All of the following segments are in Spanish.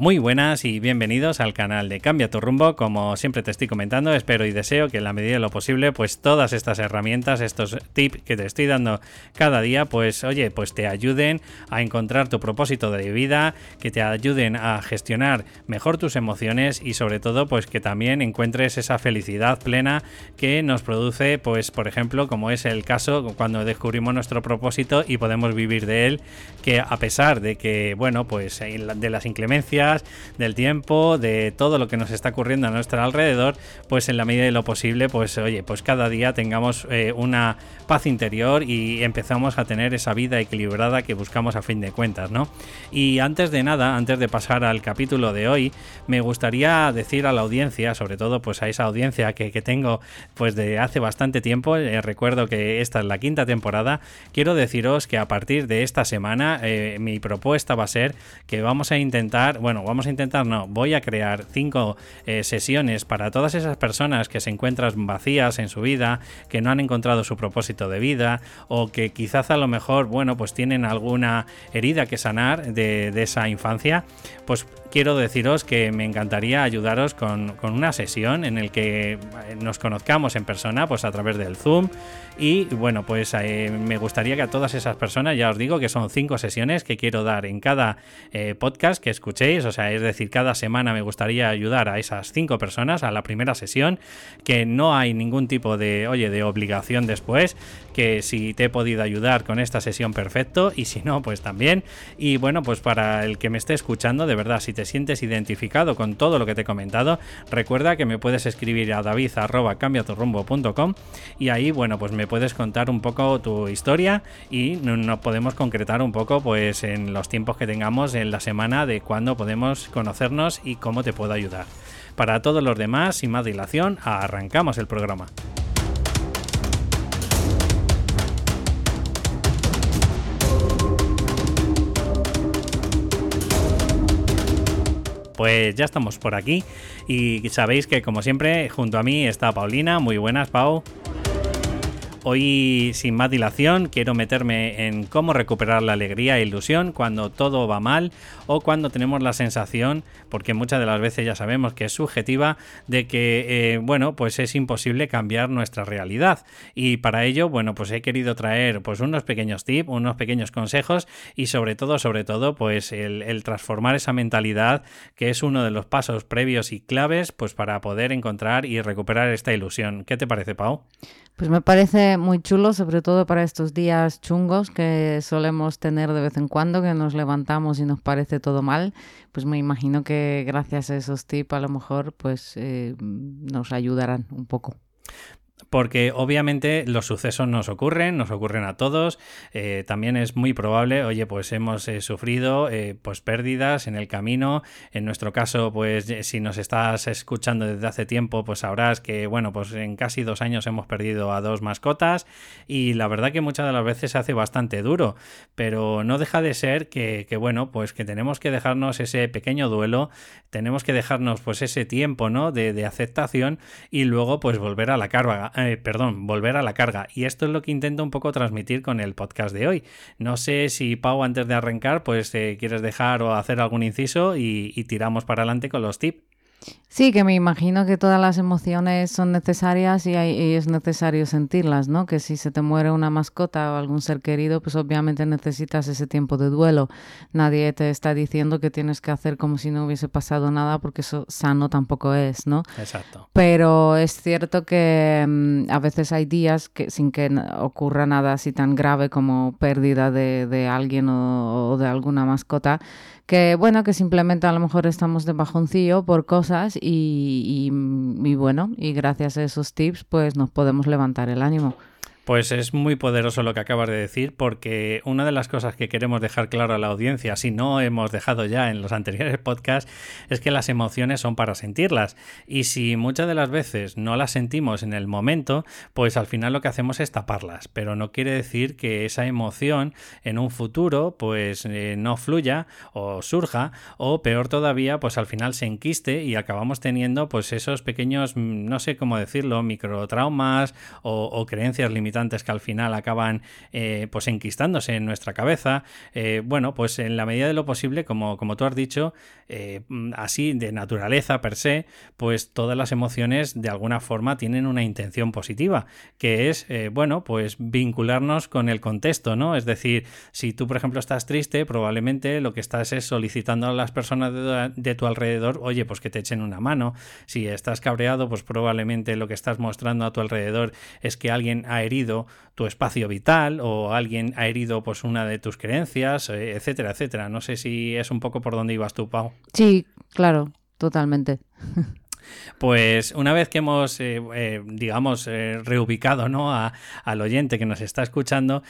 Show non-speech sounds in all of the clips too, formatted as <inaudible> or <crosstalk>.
Muy buenas y bienvenidos al canal de Cambia tu rumbo. Como siempre te estoy comentando, espero y deseo que en la medida de lo posible, pues todas estas herramientas, estos tips que te estoy dando cada día, pues oye, pues te ayuden a encontrar tu propósito de vida, que te ayuden a gestionar mejor tus emociones y sobre todo, pues que también encuentres esa felicidad plena que nos produce, pues por ejemplo, como es el caso cuando descubrimos nuestro propósito y podemos vivir de él, que a pesar de que, bueno, pues de las inclemencias del tiempo, de todo lo que nos está ocurriendo a nuestro alrededor, pues en la medida de lo posible, pues oye, pues cada día tengamos eh, una paz interior y empezamos a tener esa vida equilibrada que buscamos a fin de cuentas, ¿no? Y antes de nada, antes de pasar al capítulo de hoy, me gustaría decir a la audiencia, sobre todo pues a esa audiencia que, tengo pues de hace bastante tiempo, eh, recuerdo que esta es la quinta temporada, quiero deciros que a partir de esta semana eh, mi propuesta va a ser que vamos a intentar, bueno, vamos a intentar, no, voy a crear cinco eh, sesiones para todas esas personas que se encuentran vacías en su vida, que no han encontrado su propósito de vida o que quizás a lo mejor, bueno, pues tienen alguna herida que sanar de, de esa infancia, pues quiero deciros que me encantaría ayudaros con, una sesión en el que nos conozcamos en persona, pues a través del Zoom. Y bueno, pues eh, me gustaría que a todas esas personas, ya os digo que son cinco sesiones que quiero dar en cada eh, podcast que escuchéis, o sea, es decir, cada semana me gustaría ayudar a esas cinco personas a la primera sesión, que no hay ningún tipo de, oye, de obligación después, que si te he podido ayudar con esta sesión perfecto y si no, pues también. Y bueno, pues para el que me esté escuchando, de verdad, si te sientes identificado con todo lo que te he comentado, recuerda que me puedes escribir a david y ahí, bueno, pues me puedes contar un poco tu historia y nos podemos concretar un poco pues en los tiempos que tengamos en la semana de cuándo podemos conocernos y cómo te puedo ayudar. Para todos los demás, sin más dilación, arrancamos el programa. Pues ya estamos por aquí y sabéis que como siempre junto a mí está Paulina. Muy buenas, Pau. Hoy, sin más dilación, quiero meterme en cómo recuperar la alegría e ilusión cuando todo va mal o cuando tenemos la sensación, porque muchas de las veces ya sabemos que es subjetiva, de que, eh, bueno, pues es imposible cambiar nuestra realidad. Y para ello, bueno, pues he querido traer pues unos pequeños tips, unos pequeños consejos y sobre todo, sobre todo, pues el, el transformar esa mentalidad que es uno de los pasos previos y claves, pues para poder encontrar y recuperar esta ilusión. ¿Qué te parece, Pau? Pues me parece muy chulo, sobre todo para estos días chungos que solemos tener de vez en cuando, que nos levantamos y nos parece todo mal. Pues me imagino que gracias a esos tips a lo mejor pues eh, nos ayudarán un poco porque obviamente los sucesos nos ocurren, nos ocurren a todos. Eh, también es muy probable, oye, pues hemos eh, sufrido eh, pues pérdidas en el camino. En nuestro caso, pues si nos estás escuchando desde hace tiempo, pues sabrás que, bueno, pues en casi dos años hemos perdido a dos mascotas y la verdad que muchas de las veces se hace bastante duro, pero no deja de ser que, que bueno, pues que tenemos que dejarnos ese pequeño duelo, tenemos que dejarnos pues ese tiempo, ¿no? De, de aceptación y luego pues volver a la carga eh, perdón, volver a la carga. Y esto es lo que intento un poco transmitir con el podcast de hoy. No sé si Pau, antes de arrancar, pues eh, quieres dejar o hacer algún inciso y tiramos para adelante con los tips. Sí, que me imagino que todas las emociones son necesarias y, es necesario sentirlas, ¿no? Que si se te muere una mascota o algún ser querido, pues obviamente necesitas ese tiempo de duelo. Nadie te está diciendo que tienes que hacer como si no hubiese pasado nada, porque eso sano tampoco es, ¿no? Exacto. Pero es cierto que mm, a veces hay días que sin que ocurra nada así tan grave como pérdida de, alguien o de alguna mascota, que bueno, que simplemente a lo mejor estamos de bajoncillo por cosas y, y, bueno, y gracias a esos tips pues nos podemos levantar el ánimo. Pues es muy poderoso lo que acabas de decir, porque una de las cosas que queremos dejar claro a la audiencia, si no hemos dejado ya en los anteriores <laughs> podcasts, es que las emociones son para sentirlas. Y si muchas de las veces no las sentimos en el momento, pues al final lo que hacemos es taparlas. Pero no quiere decir que esa emoción en un futuro, pues eh, no fluya o surja, o peor todavía, pues al final se enquiste y acabamos teniendo pues esos pequeños, mm, no sé cómo decirlo, microtraumas o, o creencias limitadas limitantes que al final acaban eh, pues enquistándose en nuestra cabeza. Eh, bueno, pues en la medida de lo posible, como, como tú has dicho, eh, así de naturaleza per se, pues todas las emociones de alguna forma tienen una intención positiva, que es, bueno, pues vincularnos con el contexto, ¿no? Es decir, si tú, por ejemplo, estás triste, probablemente lo que estás es solicitando a las personas de, de tu alrededor, oye, pues que te echen una mano. Si estás cabreado, pues probablemente lo que estás mostrando a tu alrededor es que alguien ha herido tu espacio vital o alguien ha herido pues una de tus creencias, eh, etcétera, etcétera. No sé si es un poco por donde ibas tú, Pau. Sí, claro, totalmente. <laughs> Pues una vez que hemos, eh, eh, digamos, eh, reubicado ¿no? A, al oyente que nos está escuchando,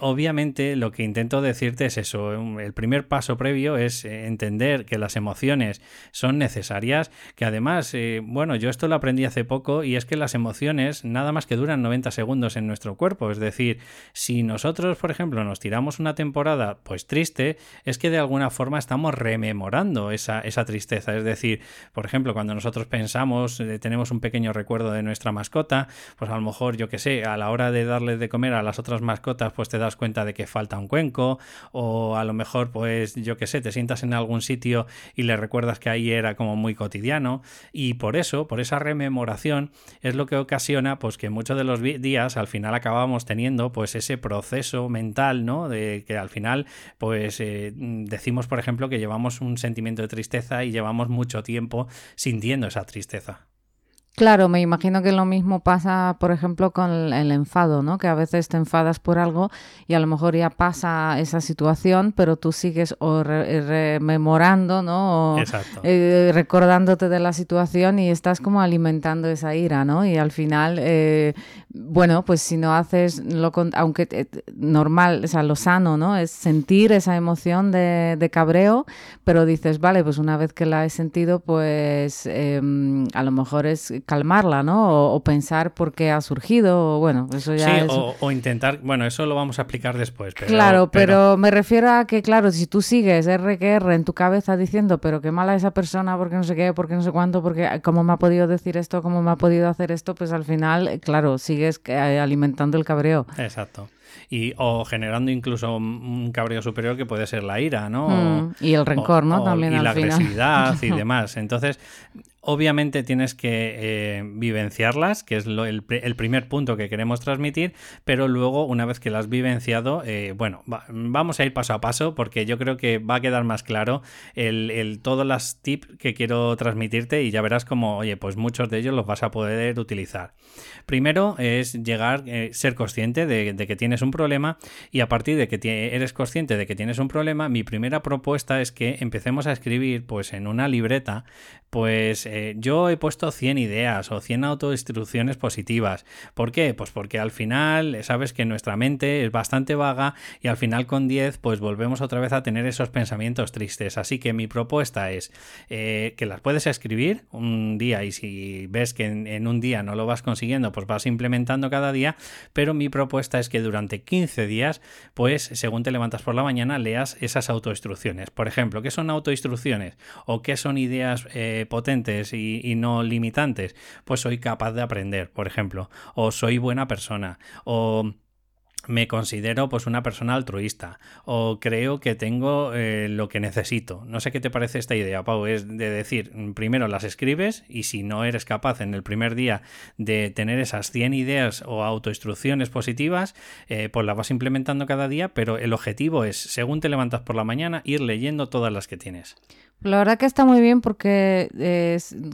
obviamente lo que intento decirte es eso. El primer paso previo es entender que las emociones son necesarias, que además, bueno, yo esto lo aprendí hace poco y es que las emociones nada más que duran 90 segundos en nuestro cuerpo. Es decir, si nosotros, por ejemplo, nos tiramos una temporada pues triste, es que de alguna forma estamos rememorando esa, esa tristeza. Es decir, por ejemplo, cuando nosotros pensamos pensamos, eh, tenemos un pequeño recuerdo de nuestra mascota, pues a lo mejor, yo que sé, a la hora de darle de comer a las otras mascotas, pues te das cuenta de que falta un cuenco, o a lo mejor, pues yo que sé, te sientas en algún sitio y le recuerdas que ahí era como muy cotidiano, y por eso, por esa rememoración, es lo que ocasiona, pues que muchos de los días al final acabamos teniendo, pues ese proceso mental, ¿no? De que al final, pues eh, decimos, por ejemplo, que llevamos un sentimiento de tristeza y llevamos mucho tiempo sintiendo esa tristeza. Claro, me imagino que lo mismo pasa, por ejemplo, con el enfado, ¿no? Que a veces te enfadas por algo y a lo mejor ya pasa esa situación, pero tú sigues o rememorando, ¿no? O, eh, recordándote de la situación y estás como alimentando esa ira, ¿no? Y al final, eh, bueno, pues si no haces lo aunque normal, o sea, lo sano, ¿no? Es sentir esa emoción de, cabreo, pero dices, vale, pues una vez que la he sentido, pues em, a lo mejor es calmarla, ¿no? O, pensar por qué ha surgido, o bueno, eso ya sí, o, intentar, bueno, eso lo vamos a explicar después. claro, pero, me refiero a que, claro, si tú sigues RQR en tu cabeza diciendo, pero qué mala esa persona, porque no sé qué, porque no sé cuánto, porque cómo me ha podido decir esto, cómo me ha podido hacer esto, pues al final, claro, sigues eh, alimentando el cabreo. Exacto y o generando incluso un cabreo superior que puede ser la ira, ¿no? Mm, y el rencor, ¿no? También y la agresividad y <laughs> demás. Entonces, obviamente tienes que eh, vivenciarlas, que es el, primer punto que queremos transmitir, pero luego, una vez que las vivenciado, eh, bueno, vamos a ir paso a paso porque yo creo que va a quedar más claro el, el, todos los tips que quiero transmitirte y ya verás como, oye, pues muchos de ellos los vas a poder utilizar. Primero es llegar, eh, ser consciente de, de, que tienes un problema y a partir de que eres consciente de que tienes un problema, mi primera propuesta es que empecemos a escribir pues en una libreta, pues eh, yo he puesto 100 ideas o 100 autoinstrucciones positivas. ¿Por qué? Pues porque al final sabes que nuestra mente es bastante vaga y al final con 10 pues volvemos otra vez a tener esos pensamientos tristes. Así que mi propuesta es eh, que las puedes escribir un día y si ves que en, un día no lo vas consiguiendo pues vas implementando cada día, pero mi propuesta es que durante 15 días pues según te levantas por la mañana leas esas autoinstrucciones. Por ejemplo, ¿qué son autoinstrucciones? ¿O qué son ideas eh, potentes? Y, no limitantes, pues soy capaz de aprender, por ejemplo, o soy buena persona, o me considero pues una persona altruista o creo que tengo eh, lo que necesito. No sé qué te parece esta idea, Pau, es de decir, primero las escribes y si no eres capaz en el primer día de tener esas 100 ideas o autoinstrucciones positivas, eh, pues las vas implementando cada día, pero el objetivo es, según te levantas por la mañana, ir leyendo todas las que tienes. La verdad que está muy bien porque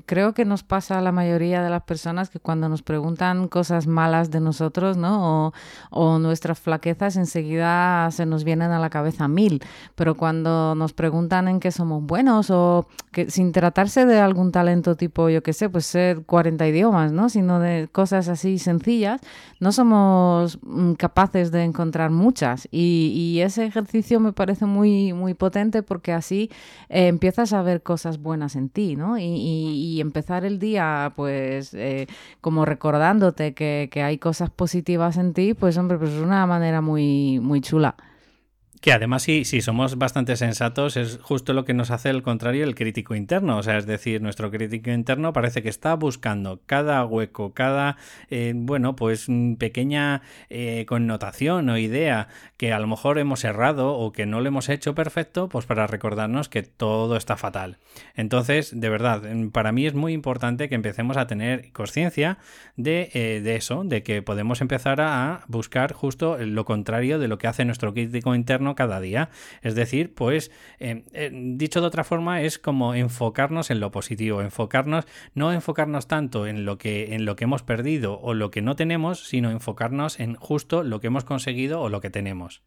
creo que nos pasa a la mayoría de las personas que cuando nos preguntan cosas malas de nosotros, ¿no? O, nuestras flaquezas, enseguida se nos vienen a la cabeza mil. Pero cuando nos preguntan en qué somos buenos o que sin tratarse de algún talento tipo, yo qué sé, pues ser 40 idiomas, ¿no? Sino de cosas así sencillas, no somos mm, capaces de encontrar muchas. Y, ese ejercicio me parece muy, muy potente porque así eh, empieza empiezas a ver cosas buenas en ti, ¿no? Y, empezar el día, pues, eh, como recordándote que, hay cosas positivas en ti, pues, hombre, pues es una manera muy, muy chula. Que además, si, si somos bastante sensatos, es justo lo que nos hace el contrario el crítico interno. O sea, es decir, nuestro crítico interno parece que está buscando cada hueco, cada, eh, bueno, pues mm, pequeña eh, connotación o idea que a lo mejor hemos errado o que no lo hemos hecho perfecto, pues para recordarnos que todo está fatal. Entonces, de verdad, mm, para mí es muy importante que empecemos a tener conciencia de, eh, de eso, de que podemos empezar a buscar justo lo contrario de lo que hace nuestro crítico interno cada día. Es decir, pues, eh, eh, dicho de otra forma, es como enfocarnos en lo positivo, enfocarnos, no enfocarnos tanto en lo que, en lo que hemos perdido o lo que no tenemos, sino enfocarnos en justo lo que hemos conseguido o lo que tenemos.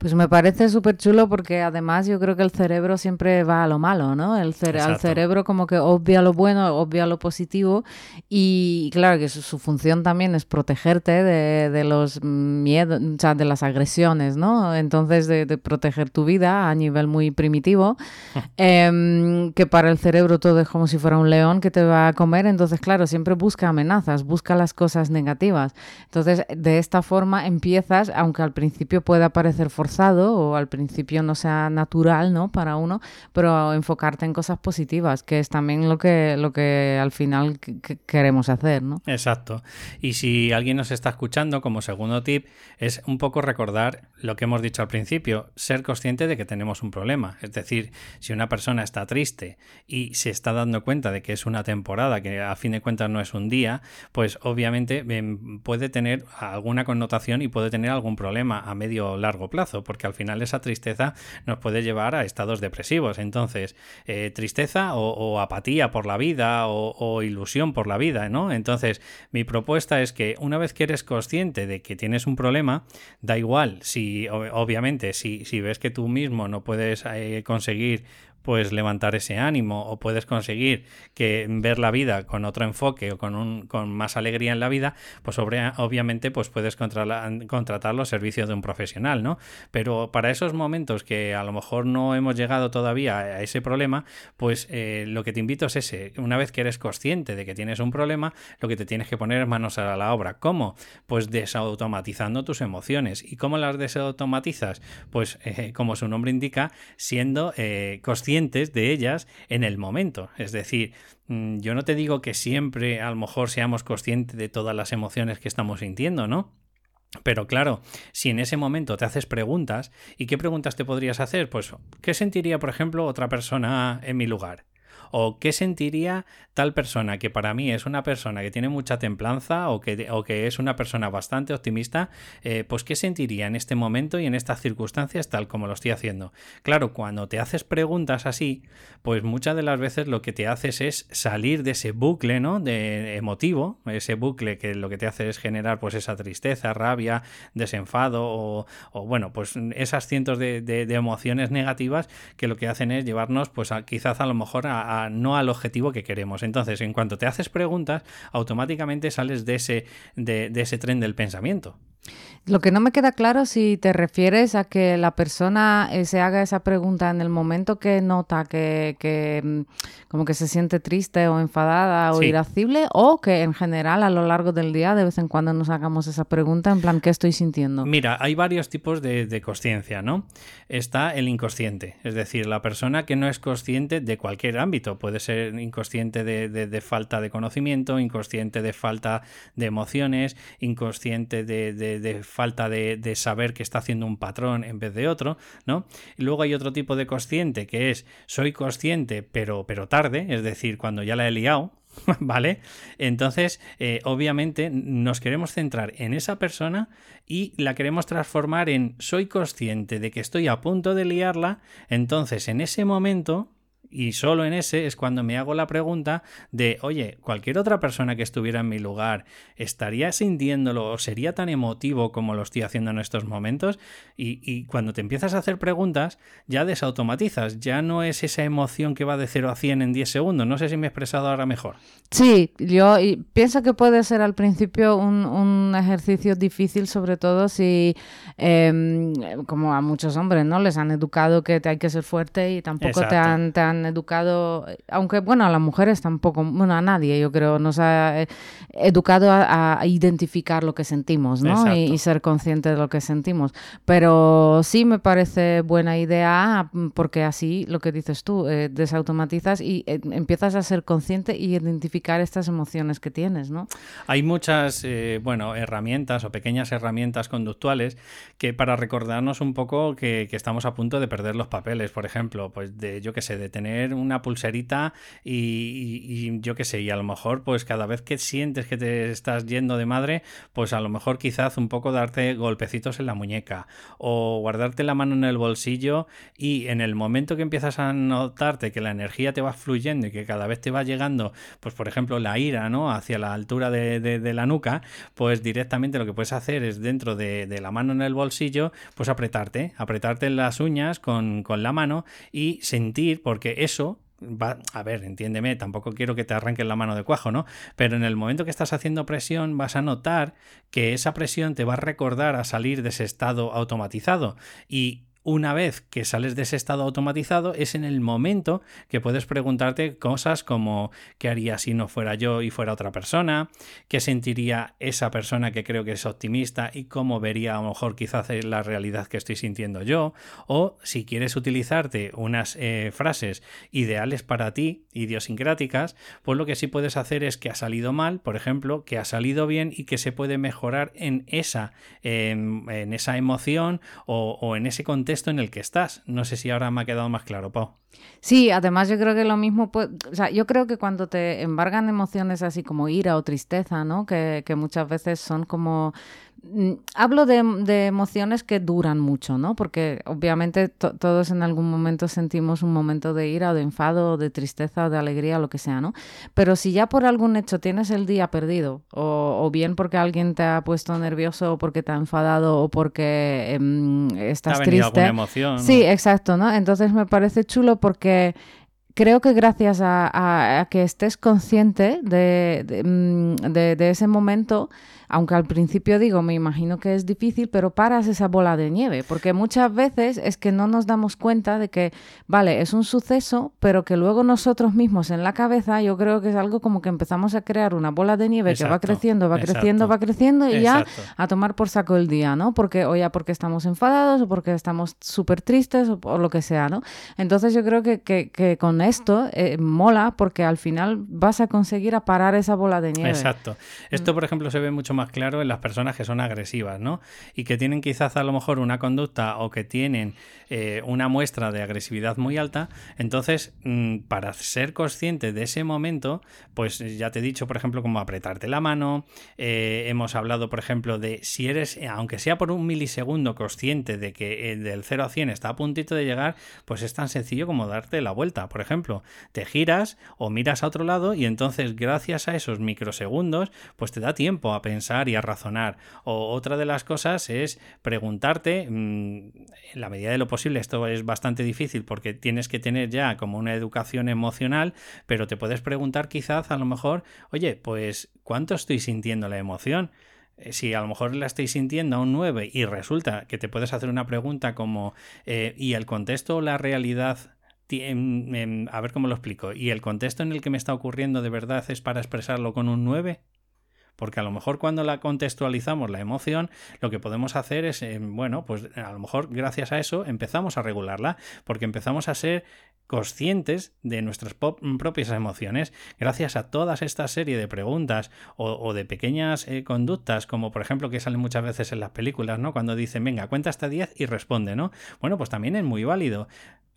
Pues me parece súper chulo porque además yo creo que el cerebro siempre va a lo malo, ¿no? El al cerebro como que obvia lo bueno, obvia lo positivo y claro que su, función también es protegerte de, los miedos, o sea, de las agresiones, ¿no? Entonces de, proteger tu vida a nivel muy primitivo, <laughs> em, que para el cerebro todo es como si fuera un león que te va a comer, entonces claro, siempre busca amenazas, busca las cosas negativas. Entonces de esta forma empiezas, aunque al principio pueda parecer forzado o al principio no sea natural, ¿no? Para uno, pero enfocarte en cosas positivas, que es también lo que, lo que al final queremos hacer, ¿no? Exacto. Y si alguien nos está escuchando, como segundo tip, es un poco recordar lo que hemos dicho al principio, ser consciente de que tenemos un problema. Es decir, si una persona está triste y se está dando cuenta de que es una temporada, que a fin de cuentas no es un día, pues obviamente em, puede tener alguna connotación y puede tener algún problema a medio o largo plazo porque al final esa tristeza nos puede llevar a estados depresivos. Entonces, eh, tristeza o, apatía por la vida o, ilusión por la vida, ¿no? Entonces, mi propuesta es que una vez que eres consciente de que tienes un problema, da igual si, obviamente, si, si ves que tú mismo no puedes eh, conseguir pues levantar ese ánimo o puedes conseguir que ver la vida con otro enfoque o con, un, con más alegría en la vida, pues obviamente pues puedes contratar los servicios de un profesional, ¿no? Pero para esos momentos que a lo mejor no hemos llegado todavía a ese problema, pues eh, lo que te invito es ese, una vez que eres consciente de que tienes un problema, lo que te tienes que poner es manos a la obra. ¿Cómo? Pues desautomatizando tus emociones. ¿Y cómo las desautomatizas? Pues <laughs> eh, como su nombre indica, siendo eh, consciente de ellas en el momento. Es decir, mm, yo no te digo que siempre a lo mejor seamos conscientes de todas las emociones que estamos sintiendo, ¿no? Pero claro, si en ese momento te haces preguntas, ¿y qué preguntas te podrías hacer? Pues, ¿qué sentiría, por ejemplo, otra persona en mi lugar? O qué sentiría tal persona que para mí es una persona que tiene mucha templanza o que, o que es una persona bastante optimista, eh, pues qué sentiría en este momento y en estas circunstancias tal como lo estoy haciendo. Claro, cuando te haces preguntas así, pues muchas de las veces lo que te haces es salir de ese bucle, ¿no? De emotivo, ese bucle que lo que te hace es generar pues esa tristeza, rabia, desenfado o, bueno, pues esas cientos de, emociones negativas que lo que hacen es llevarnos pues quizás a lo mejor a no al objetivo que queremos. Entonces, en cuanto te haces preguntas, automáticamente sales de ese, de, de ese tren del pensamiento. Lo que no me queda claro si te refieres a que la persona eh, se haga esa pregunta en el momento que nota que, mm, como que se siente triste o enfadada o irascible o que en general a lo largo del día de vez en cuando nos hagamos esa pregunta en plan ¿qué estoy sintiendo? Mira, hay varios tipos de, de conciencia, ¿no? Está el inconsciente, es decir, la persona que no es consciente de cualquier ámbito, puede ser inconsciente de, de falta de conocimiento, inconsciente de falta de emociones, inconsciente de de, falta de, saber que está haciendo un patrón en vez de otro, ¿no? Y luego hay otro tipo de consciente que es soy consciente pero, pero tarde, es decir, cuando ya la he liado, <laughs> ¿Vale? Entonces, eh, obviamente, nos queremos centrar en esa persona y la queremos transformar en soy consciente de que estoy a punto de liarla, entonces en ese momento y solo en ese es cuando me hago la pregunta de, oye, cualquier otra persona que estuviera en mi lugar estaría sintiéndolo o sería tan emotivo como lo estoy haciendo en estos momentos. Y, cuando te empiezas a hacer preguntas, ya desautomatizas, ya no es esa emoción que va de 0 a 100 en 10 segundos. No sé si me he expresado ahora mejor. Sí, yo pienso que puede ser al principio un, ejercicio difícil, sobre todo si, em, como a muchos hombres, ¿no? Les han educado que hay que ser fuerte y tampoco te han han educado, aunque bueno, a las mujeres tampoco, bueno, a nadie yo creo, nos ha eh, educado a, identificar lo que sentimos, ¿no? Y, ser consciente de lo que sentimos. Pero sí me parece buena idea porque así, lo que dices tú, eh, desautomatizas y eh, empiezas a ser consciente y identificar estas emociones que tienes, ¿no? Hay muchas, bueno, herramientas o pequeñas herramientas conductuales que para recordarnos un poco que, que estamos a punto de perder los papeles, por ejemplo, pues de, yo qué sé, de tener una pulserita y, yo qué sé, y a lo mejor pues cada vez que sientes que te estás yendo de madre, pues a lo mejor quizás un poco darte golpecitos en la muñeca o guardarte la mano en el bolsillo y en el momento que empiezas a notarte que la energía te va fluyendo y que cada vez te va llegando, pues por ejemplo la ira, ¿no? Hacia la altura de, la nuca, pues directamente lo que puedes hacer es dentro de, la mano en el bolsillo, pues apretarte, apretarte las uñas con, con la mano y sentir, porque eso va, a ver, entiéndeme, tampoco quiero que te arranquen la mano de cuajo, ¿no? Pero en el momento que estás haciendo presión vas a notar que esa presión te va a recordar a salir de ese estado automatizado y una vez que sales de ese estado automatizado, es en el momento que puedes preguntarte cosas como ¿qué haría si no fuera yo y fuera otra persona? ¿Qué sentiría esa persona que creo que es optimista y cómo vería a lo mejor quizás la realidad que estoy sintiendo yo? O si quieres utilizarte unas eh, frases ideales para ti, idiosincráticas, pues lo que sí puedes hacer es que ha salido mal, por ejemplo, que ha salido bien y que se puede mejorar en esa, en esa emoción o, o en ese contexto en el que estás. No sé si ahora me ha quedado más claro, Pau. Sí, además yo creo que lo mismo, o sea, yo creo que cuando te embargan emociones así como ira o tristeza, ¿no? Que, que muchas veces son como hablo de, emociones que duran mucho, ¿no? Porque obviamente todos en algún momento sentimos un momento de ira o de enfado o de tristeza o de alegría o lo que sea, ¿no? Pero si ya por algún hecho tienes el día perdido o, bien porque alguien te ha puesto nervioso o porque te ha enfadado o porque em, estás triste. emoción. Sí, exacto, ¿no? Entonces me parece chulo porque creo que gracias a, que estés consciente de, de, mm, de ese momento, aunque al principio digo, me imagino que es difícil, pero paras esa bola de nieve, porque muchas veces es que no nos damos cuenta de que, vale, es un suceso, pero que luego nosotros mismos en la cabeza, yo creo que es algo como que empezamos a crear una bola de nieve que va creciendo, va creciendo, va creciendo y ya a tomar por saco el día, ¿no? Porque, o ya porque estamos enfadados o porque estamos súper tristes o, lo que sea, ¿no? Entonces yo creo que, que, con esto eh, mola porque al final vas a conseguir a parar esa bola de nieve. Exacto. Esto, por ejemplo, se ve mucho más claro en las personas que son agresivas, ¿no? Y que tienen quizás a lo mejor una conducta o que tienen eh, una muestra de agresividad muy alta. Entonces, mm, para ser consciente de ese momento, pues ya te he dicho, por ejemplo, como apretarte la mano. Eh, hemos hablado, por ejemplo, de si eres, aunque sea por un milisegundo, consciente de que del 0 a 100 está a puntito de llegar, pues es tan sencillo como darte la vuelta. Por ejemplo, te giras o miras a otro lado y entonces, gracias a esos microsegundos, pues te da tiempo a pensar y a razonar. O otra de las cosas es preguntarte, mm, en la medida de lo posible, esto es bastante difícil porque tienes que tener ya como una educación emocional, pero te puedes preguntar quizás a lo mejor, oye, pues ¿cuánto estoy sintiendo la emoción? Eh, si a lo mejor la estoy sintiendo a un 9 y resulta que te puedes hacer una pregunta como eh, ¿y el contexto o la realidad a ver cómo lo explico. ¿Y el contexto en el que me está ocurriendo de verdad es para expresarlo con un 9? Porque a lo mejor cuando la contextualizamos la emoción, lo que podemos hacer es, eh, bueno, pues a lo mejor gracias a eso empezamos a regularla, porque empezamos a ser conscientes de nuestras propias emociones gracias a toda esta serie de preguntas o, de pequeñas eh, conductas como por ejemplo que salen muchas veces en las películas, ¿no? Cuando dicen, venga, cuenta hasta 10 y responde, ¿no? Bueno, pues también es muy válido.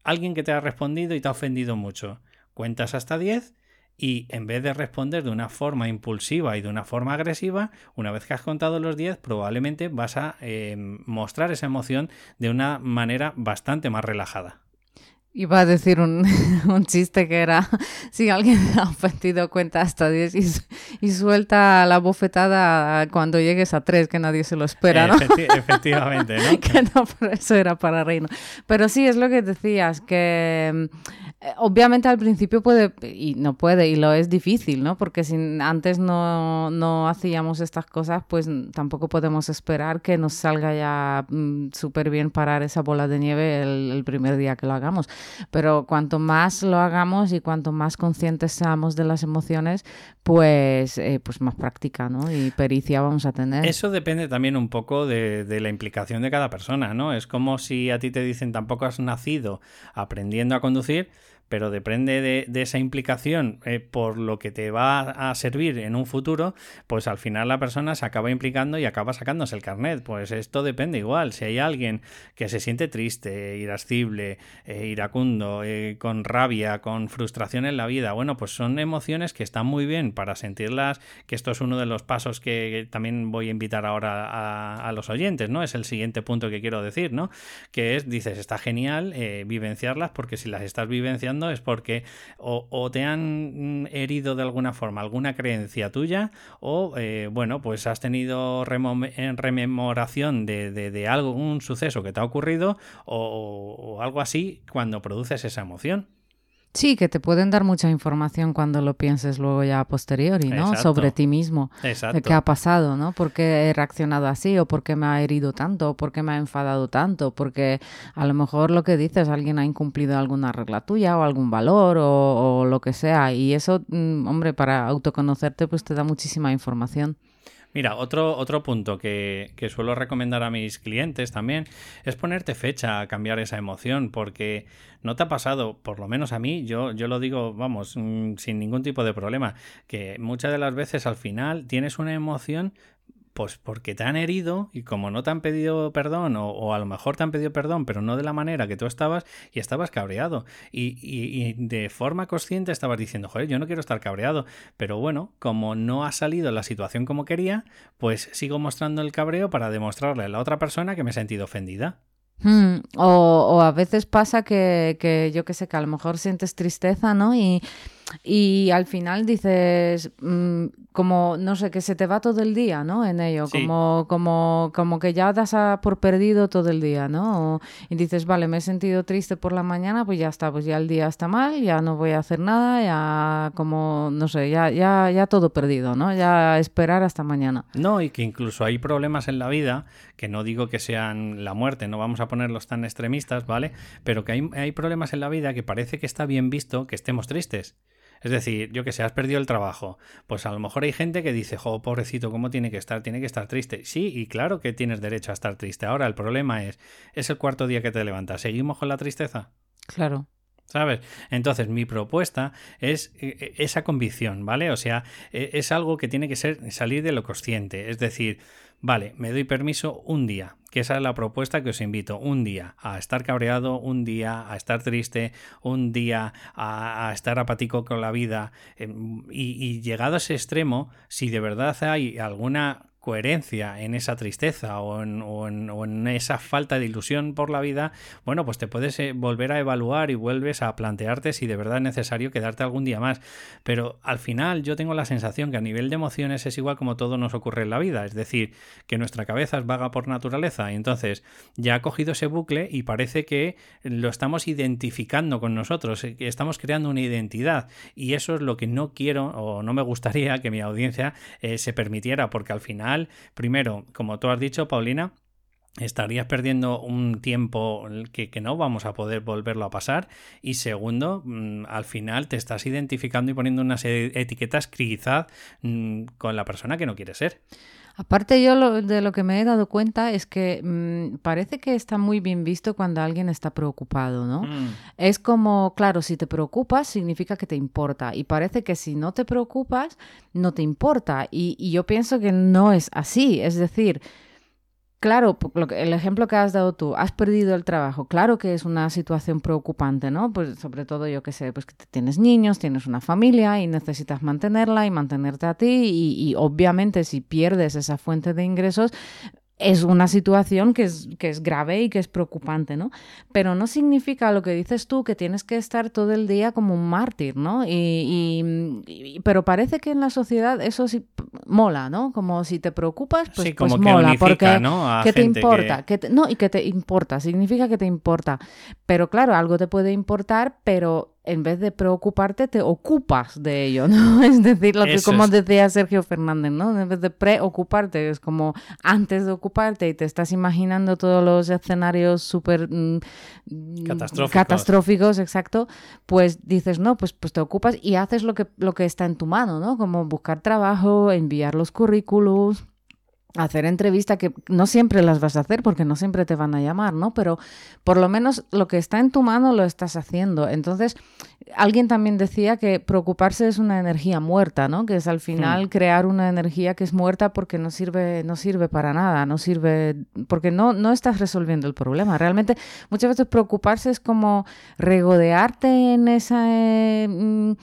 Alguien que te ha respondido y te ha ofendido mucho. Cuentas hasta 10 y en vez de responder de una forma impulsiva y de una forma agresiva, una vez que has contado los 10, probablemente vas a eh, mostrar esa emoción de una manera bastante más relajada. Iba a decir un, <laughs> chiste que era, <laughs> si alguien <laughs> ha ofendido cuenta hasta 10 y, suelta la bofetada cuando llegues a 3, que nadie se lo espera, ¿no? efectivamente, ¿no? que no, por eso era para reino. Pero sí, es lo que decías, que obviamente al principio puede, y no puede, y lo es difícil, ¿no? Porque si antes no, no hacíamos estas cosas, pues tampoco podemos esperar que nos salga ya mm, súper bien parar esa bola de nieve el, primer día que lo hagamos. Pero cuanto más lo hagamos y cuanto más conscientes seamos de las emociones, pues, eh, pues más práctica, ¿no? Y pericia vamos a tener. Eso depende también un poco de, de la implicación de cada persona, ¿no? Es como si a ti te dicen tampoco has nacido aprendiendo a conducir, pero depende de, esa implicación eh, por lo que te va a servir en un futuro, pues al final la persona se acaba implicando y acaba sacándose el carnet. Pues esto depende igual. Si hay alguien que se siente triste, irascible, eh, iracundo, eh, con rabia, con frustración en la vida, bueno, pues son emociones que están muy bien para sentirlas, que esto es uno de los pasos que también voy a invitar ahora a los oyentes, ¿no? Es el siguiente punto que quiero decir, ¿no? Que es, dices, está genial vivenciarlas porque si las estás vivenciando, es porque o, te han herido de alguna forma alguna creencia tuya o, eh, bueno, pues has tenido rememoración de, de, algo, un suceso que te ha ocurrido o algo así cuando produces esa emoción. Sí, que te pueden dar mucha información cuando lo pienses luego ya a posteriori, ¿no? Sobre ti mismo. Exacto. De qué ha pasado, ¿no? ¿Por qué he reaccionado así? ¿O por qué me ha herido tanto? ¿O por qué me ha enfadado tanto? Porque a lo mejor lo que dices, alguien ha incumplido alguna regla tuya o algún valor o, lo que sea. Y eso, mm, hombre, para autoconocerte, pues te da muchísima información. Mira, otro, otro punto que, que, suelo recomendar a mis clientes también es ponerte fecha a cambiar esa emoción, porque no te ha pasado, por lo menos a mí, yo, yo lo digo, vamos, mm, sin ningún tipo de problema, que muchas de las veces al final tienes una emoción pues porque te han herido y como no te han pedido perdón, o, a lo mejor te han pedido perdón, pero no de la manera que tú estabas, y estabas cabreado. Y, y, de forma consciente estabas diciendo, joder, yo no quiero estar cabreado. Pero bueno, como no ha salido la situación como quería, pues sigo mostrando el cabreo para demostrarle a la otra persona que me he sentido ofendida. Hmm, o, o, a veces pasa que, que yo que sé, que a lo mejor sientes tristeza, ¿no? Y y al final dices, mm, como, no sé, que se te va todo el día, ¿no? En ello, como, como, como que ya das por perdido todo el día, ¿no? y dices, vale, me he sentido triste por la mañana, pues ya está, pues ya el día está mal, ya no voy a hacer nada, ya como, no sé, ya, ya, ya todo perdido, ¿no? Ya esperar hasta mañana. No, y que incluso hay problemas en la vida, que no digo que sean la muerte, no vamos a ponerlos tan extremistas, ¿vale? Pero que hay, hay problemas en la vida que parece que está bien visto que estemos tristes. Es decir, yo que sé, has perdido el trabajo. Pues a lo mejor hay gente que dice, jo, pobrecito, ¿cómo tiene que estar? Tiene que estar triste. Sí, y claro que tienes derecho a estar triste. Ahora, el problema es, es el cuarto día que te levantas. ¿Seguimos con la tristeza? Claro. ¿Sabes? Entonces, mi propuesta es eh, eh, esa convicción, ¿vale? O sea, e, es algo que tiene que ser salir de lo consciente. Es decir, Vale, me doy permiso un día, que esa es la propuesta que os invito, un día a estar cabreado, un día a estar triste, un día a, estar apático con la vida em, y, y llegado a ese extremo, si de verdad hay alguna coherencia en esa tristeza o en, esa falta de ilusión por la vida, bueno, pues te puedes eh, volver a evaluar y vuelves a plantearte si de verdad es necesario quedarte algún día más. Pero al final yo tengo la sensación que a nivel de emociones es igual como todo nos ocurre en la vida, es decir, que nuestra cabeza es vaga por naturaleza. Y entonces ya ha cogido ese bucle y parece que lo estamos identificando con nosotros, eh, que estamos creando una identidad. Y eso es lo que no quiero o no me gustaría que mi audiencia eh, se permitiera porque al final primero, como tú has dicho, Paulina, estarías perdiendo un tiempo que, no vamos a poder volverlo a pasar. Y segundo mm, al final te estás identificando y poniendo unas etiquetas quizás mm, con la persona que no quieres ser Aparte yo de lo que me he dado cuenta es que mm, parece que está muy bien visto cuando alguien está preocupado, ¿no? Es como, claro, si te preocupas significa que te importa y parece que si no te preocupas no te importa y, y yo pienso que no es así, es decir, Claro, el ejemplo que has dado tú, has perdido el trabajo, claro que es una situación preocupante, ¿no? Pues sobre todo yo que sé, pues que tienes niños, tienes una familia y necesitas mantenerla y mantenerte a ti y, y obviamente si pierdes esa fuente de ingresos, es una situación que es, que es grave y que es preocupante, ¿no? Pero no significa lo que dices tú que tienes que estar todo el día como un mártir, ¿no? Y, pero parece que en la sociedad eso sí mola, ¿no? Como si te preocupas, pues, sí, pues mola, porque ¿no? que te importa, que... no, y que te importa, significa que te importa. Pero claro, algo te puede importar, pero en vez de preocuparte, te ocupas de ello, ¿no? <laughs> Es decir, lo que como decía Sergio Fernández, ¿no? En vez de preocuparte, es como antes de ocuparte y te estás imaginando todos los escenarios súper mm, catastróficos. catastróficos. exacto, pues dices, no, pues, pues te ocupas y haces lo que, lo que está en tu mano, ¿no? Como buscar trabajo, enviar los currículos, hacer entrevista que no siempre las vas a hacer porque no siempre te van a llamar, ¿no? Pero por lo menos lo que está en tu mano lo estás haciendo. Entonces, alguien también decía que preocuparse es una energía muerta, ¿no? Que es al final crear una energía que es muerta porque no sirve no sirve para nada, no sirve porque no no estás resolviendo el problema. Realmente muchas veces preocuparse es como regodearte en esa eh, mm,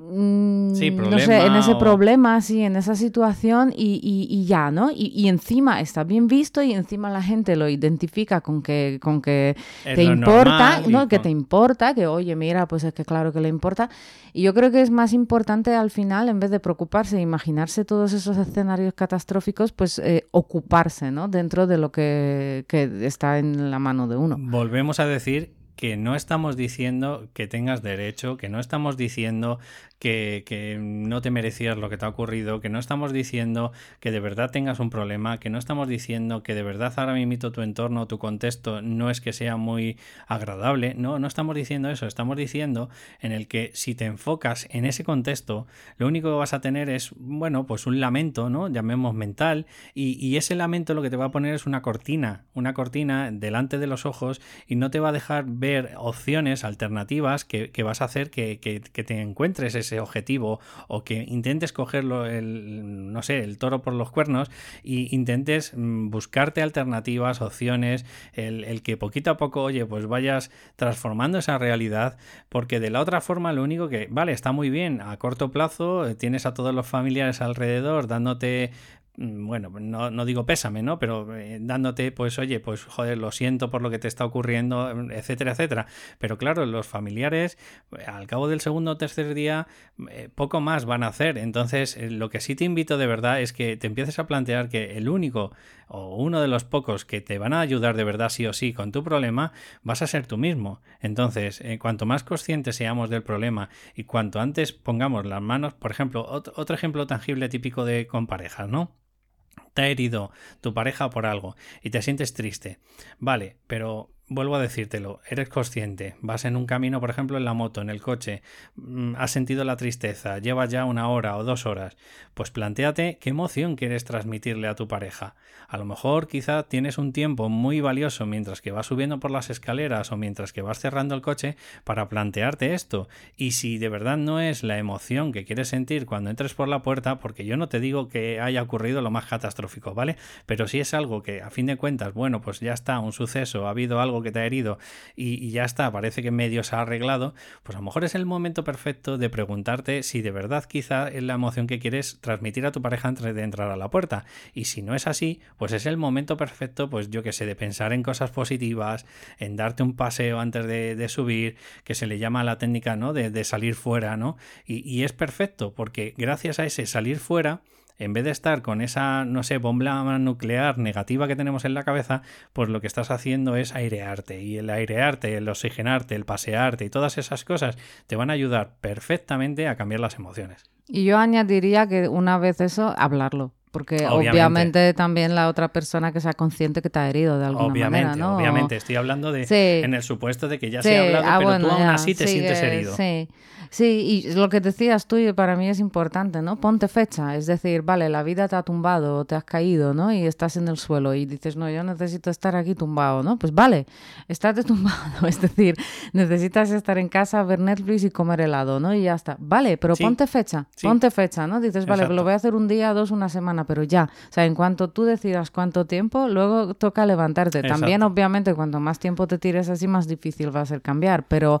Mm, sí, no sé, en ese problema, sí, en esa situación y, y, ya, ¿no? Y, encima está bien visto y encima la gente lo identifica con que, con que te importa, ¿no? Que te importa, que oye, mira, pues es que claro que le importa. Y yo creo que es más importante al final, en vez de preocuparse, imaginarse todos esos escenarios catastróficos, pues eh, ocuparse, ¿no? Dentro de lo que, que está en la mano de uno. Volvemos a decir que no estamos diciendo que tengas derecho, que no estamos diciendo que, no te merecías lo que te ha ocurrido, que no estamos diciendo que de verdad tengas un problema, que no estamos diciendo que de verdad ahora mismo tu entorno, tu contexto no es que sea muy agradable, no, no estamos diciendo eso, estamos diciendo en el que si te enfocas en ese contexto, lo único que vas a tener es, bueno, pues un lamento, ¿no? Llamemos mental, y, ese lamento lo que te va a poner es una cortina, una cortina delante de los ojos y no te va a dejar ver opciones alternativas que, vas a hacer que, que te encuentres ese objetivo o que intentes cogerlo, el, no sé, el toro por los cuernos y intentes mm, buscarte alternativas, opciones, el, que poquito a poco, oye, pues vayas transformando esa realidad, porque de la otra forma lo único que, vale, está muy bien, a corto plazo eh, tienes a todos los familiares alrededor dándote bueno, no, no, digo pésame, ¿no? Pero eh, dándote, pues, oye, pues, joder, lo siento por lo que te está ocurriendo, etcétera, etcétera. Pero claro, los familiares, eh, al cabo del segundo o tercer día, eh, poco más van a hacer. Entonces, lo que sí te invito de verdad es que te empieces a plantear que el único o uno de los pocos que te van a ayudar de verdad sí o sí con tu problema, vas a ser tú mismo. Entonces, cuanto más conscientes seamos del problema y cuanto antes pongamos las manos, por ejemplo, otro ejemplo tangible típico de con parejas, ¿no? Te ha herido tu pareja por algo y te sientes triste. Vale, pero vuelvo a decírtelo, eres consciente, vas en un camino, por ejemplo, en la moto, en el coche, mm, has sentido la tristeza, llevas ya una hora o dos horas, pues planteate qué emoción quieres transmitirle a tu pareja. A lo mejor quizá tienes un tiempo muy valioso mientras que vas subiendo por las escaleras o mientras que vas cerrando el coche para plantearte esto. Y si de verdad no es la emoción que quieres sentir cuando entres por la puerta, porque yo no te digo que haya ocurrido lo más catastrófico, ¿vale? Pero si es algo que a fin de cuentas, bueno, pues ya está, un suceso, ha habido algo que te ha herido y, ya está, parece que medio se ha arreglado, pues a lo mejor es el momento perfecto de preguntarte si de verdad quizá es la emoción que quieres transmitir a tu pareja antes de entrar a la puerta. Y si no es así, pues es el momento perfecto, pues yo que sé, de pensar en cosas positivas, en darte un paseo antes de, subir, que se le llama la técnica, ¿no? De, salir fuera, ¿no? y es perfecto, porque gracias a ese salir fuera, en vez de estar con esa, no sé, bomba nuclear negativa que tenemos en la cabeza, pues lo que estás haciendo es airearte. Y el airearte, el oxigenarte, el pasearte y todas esas cosas te van a ayudar perfectamente a cambiar las emociones. Y yo añadiría que una vez eso, hablarlo. Porque obviamente. también la otra persona que sea consciente que te ha herido de alguna manera, ¿no? Obviamente, estoy hablando de en el supuesto de que ya se ha hablado, ah, pero tú aún así te sientes herido. Sí. Sí, y lo que decías tú y para mí es importante, ¿no? Ponte fecha, es decir, vale, la vida te ha tumbado o te has caído, ¿no? Y estás en el suelo y dices, no, yo necesito estar aquí tumbado, ¿no? Pues vale, estate tumbado, <laughs> es decir, necesitas estar en casa, ver Netflix y comer helado, ¿no? Y ya está. Vale, pero ponte fecha, ponte fecha, ¿no? Dices, vale, lo voy a hacer un día, dos, una semana, pero ya. O sea, en cuanto tú decidas cuánto tiempo, luego toca levantarte. También, obviamente, cuanto más tiempo te tires así, más difícil va a ser cambiar, pero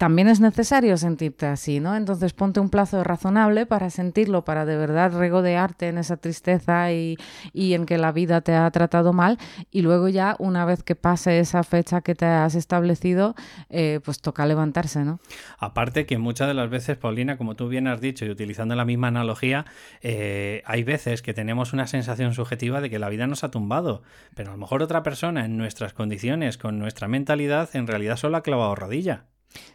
también es necesario sentirte así, ¿no? Entonces ponte un plazo razonable para sentirlo, para de verdad regodearte en esa tristeza y, en que la vida te ha tratado mal y luego ya una vez que pase esa fecha que te has establecido, eh, pues toca levantarse, ¿no? Aparte que muchas de las veces, Paulina, como tú bien has dicho y utilizando la misma analogía, eh, hay veces que tenemos una sensación subjetiva de que la vida nos ha tumbado, pero a lo mejor otra persona en nuestras condiciones, con nuestra mentalidad, en realidad solo ha clavado rodilla.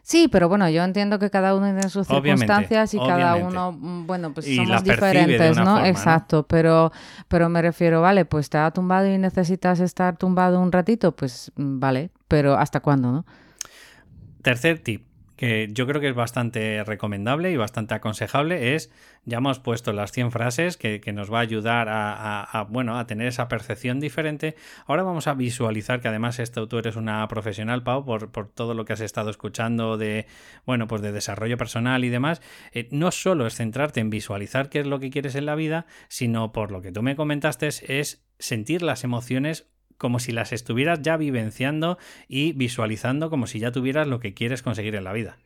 Sí, pero bueno, yo entiendo que cada uno tiene sus circunstancias y cada uno, mm, bueno, pues somos diferentes, ¿no? Exacto, pero pero me refiero, vale, pues te ha tumbado y necesitas estar tumbado un ratito, pues mm, vale, pero ¿hasta cuándo, no? Tercer tip, que yo creo que es bastante recomendable y bastante aconsejable, es, ya hemos puesto las 100 frases que, nos va a ayudar a, bueno, a tener esa percepción diferente. Ahora vamos a visualizar, que además esto tú eres una profesional, Pau, por, todo lo que has estado escuchando de, bueno, pues de desarrollo personal y demás. Eh, no solo es centrarte en visualizar qué es lo que quieres en la vida, sino por lo que tú me comentaste, es sentir las emociones como si las estuvieras ya vivenciando y visualizando como si ya tuvieras lo que quieres conseguir en la vida.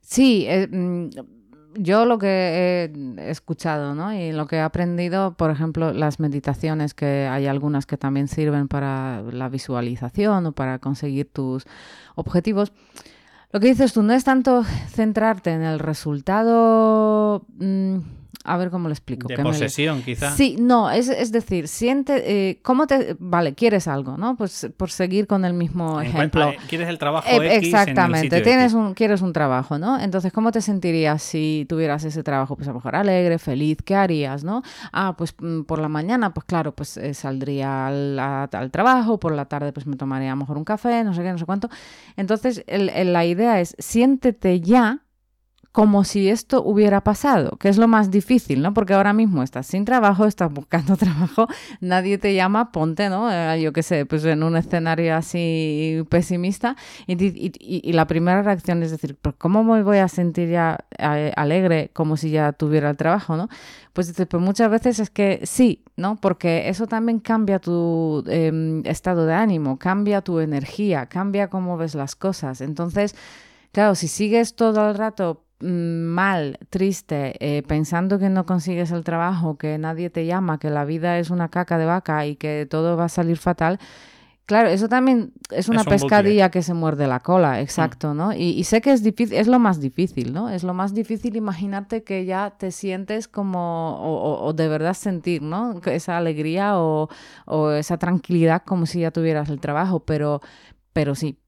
Sí, eh, mm, yo lo que he escuchado ¿no? y lo que he aprendido, por ejemplo, las meditaciones, que hay algunas que también sirven para la visualización o para conseguir tus objetivos. Lo que dices tú no es tanto centrarte en el resultado. Mm, a ver cómo lo explico. De posesión, quizá. Sí, no, es, es decir, siente, eh, ¿cómo te, vale, quieres algo, ¿no? Pues por seguir con el mismo ejemplo. Eh, quieres el trabajo eh, Exactamente, tienes un, quieres un trabajo, ¿no? Entonces, ¿cómo te sentirías si tuvieras ese trabajo? Pues a lo mejor alegre, feliz, ¿qué harías, no? Ah, pues mm, por la mañana, pues claro, pues saldría al, al, trabajo, por la tarde pues me tomaría a lo mejor un café, no sé qué, no sé cuánto. Entonces, la idea es, siéntete ya como si esto hubiera pasado, que es lo más difícil, ¿no? Porque ahora mismo estás sin trabajo, estás buscando <laughs> trabajo, nadie te llama, ponte, ¿no? Eh, yo qué sé, pues en un escenario así pesimista y, la primera reacción es decir, ¿cómo me voy a sentir ya eh, alegre como si ya tuviera el trabajo, ¿no? Pues pues muchas veces es que sí, ¿no? Porque eso también cambia tu em, estado de ánimo, cambia tu energía, cambia cómo ves las cosas. Entonces, claro, si sigues todo el rato mal, triste, eh, pensando que no consigues el trabajo, que nadie te llama, que la vida es una caca de vaca y que todo va a salir fatal, Claro, eso también es una pescadilla que se muerde la cola, mm. exacto, ¿no? Y, sé que es difícil, es lo más difícil, ¿no? Es lo más difícil imaginarte que ya te sientes como, o, de verdad sentir, ¿no? Esa alegría o, o, esa tranquilidad como si ya tuvieras el trabajo, pero, pero sí,